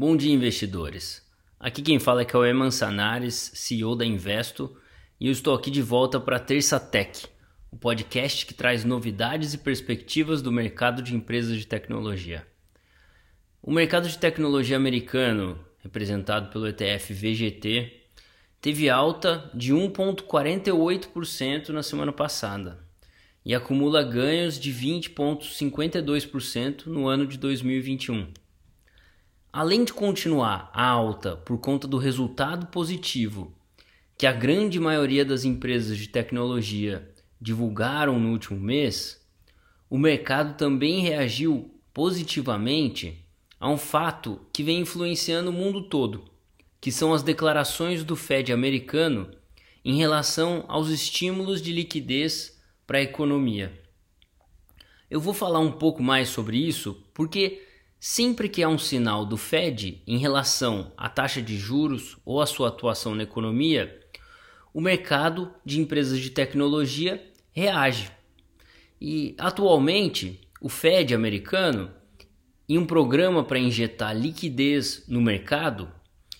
Bom dia, investidores. Aqui quem fala é Cauê Mansanares, CEO da Investo, e eu estou aqui de volta para a Terça Tech, o podcast que traz novidades e perspectivas do mercado de empresas de tecnologia. O mercado de tecnologia americano, representado pelo ETF VGT, teve alta de 1,48% na semana passada e acumula ganhos de 20,52% no ano de 2021. Além de continuar alta por conta do resultado positivo que a grande maioria das empresas de tecnologia divulgaram no último mês, o mercado também reagiu positivamente a um fato que vem influenciando o mundo todo, que são as declarações do Fed americano em relação aos estímulos de liquidez para a economia. Eu vou falar um pouco mais sobre isso porque Sempre que há um sinal do Fed em relação à taxa de juros ou à sua atuação na economia, o mercado de empresas de tecnologia reage. E atualmente, o Fed americano, em um programa para injetar liquidez no mercado,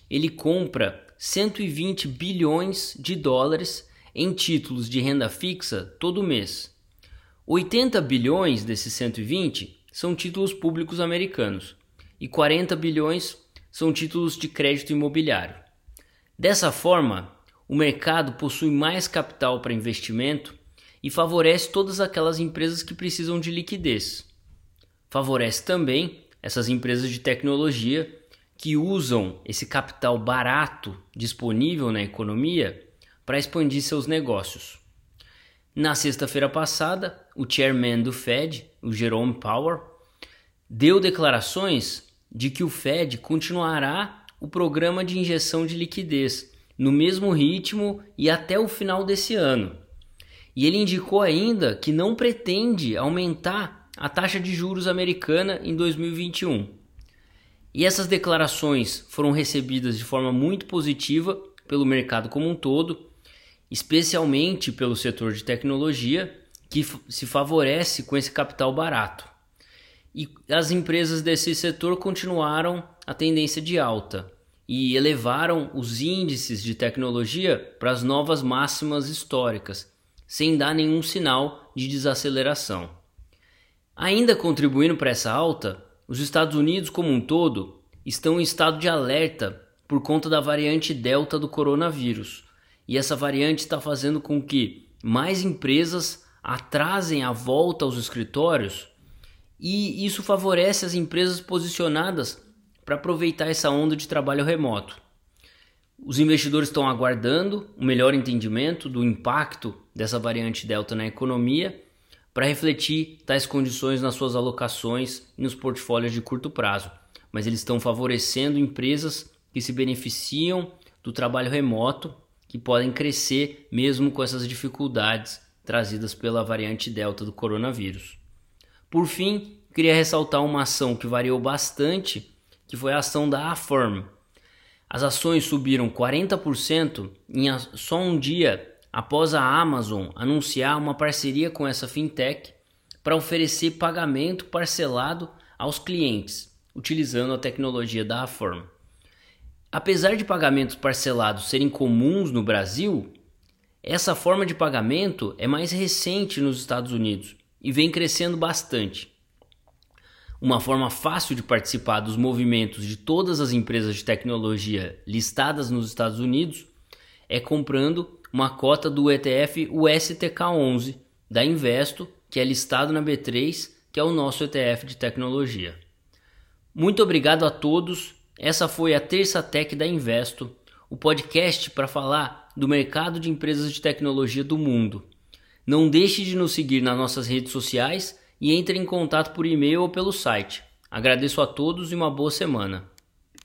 ele compra 120 bilhões de dólares em títulos de renda fixa todo mês. 80 bilhões desses 120 são títulos públicos americanos e 40 bilhões são títulos de crédito imobiliário. Dessa forma, o mercado possui mais capital para investimento e favorece todas aquelas empresas que precisam de liquidez. Favorece também essas empresas de tecnologia que usam esse capital barato disponível na economia para expandir seus negócios. Na sexta-feira passada, o chairman do Fed, o Jerome Powell, deu declarações de que o Fed continuará o programa de injeção de liquidez no mesmo ritmo e até o final desse ano. E ele indicou ainda que não pretende aumentar a taxa de juros americana em 2021. E essas declarações foram recebidas de forma muito positiva pelo mercado como um todo especialmente pelo setor de tecnologia, que se favorece com esse capital barato. E as empresas desse setor continuaram a tendência de alta e elevaram os índices de tecnologia para as novas máximas históricas, sem dar nenhum sinal de desaceleração. Ainda contribuindo para essa alta, os Estados Unidos como um todo estão em estado de alerta por conta da variante Delta do coronavírus e essa variante está fazendo com que mais empresas atrasem a volta aos escritórios e isso favorece as empresas posicionadas para aproveitar essa onda de trabalho remoto. Os investidores estão aguardando um melhor entendimento do impacto dessa variante Delta na economia para refletir tais condições nas suas alocações e nos portfólios de curto prazo, mas eles estão favorecendo empresas que se beneficiam do trabalho remoto que podem crescer mesmo com essas dificuldades trazidas pela variante Delta do coronavírus. Por fim, queria ressaltar uma ação que variou bastante, que foi a ação da Affirm. As ações subiram 40% em só um dia após a Amazon anunciar uma parceria com essa fintech para oferecer pagamento parcelado aos clientes, utilizando a tecnologia da Affirm. Apesar de pagamentos parcelados serem comuns no Brasil, essa forma de pagamento é mais recente nos Estados Unidos e vem crescendo bastante. Uma forma fácil de participar dos movimentos de todas as empresas de tecnologia listadas nos Estados Unidos é comprando uma cota do ETF USTK11 da Investo, que é listado na B3, que é o nosso ETF de tecnologia. Muito obrigado a todos essa foi a Terça Tech da Investo, o podcast para falar do mercado de empresas de tecnologia do mundo. Não deixe de nos seguir nas nossas redes sociais e entre em contato por e-mail ou pelo site. Agradeço a todos e uma boa semana.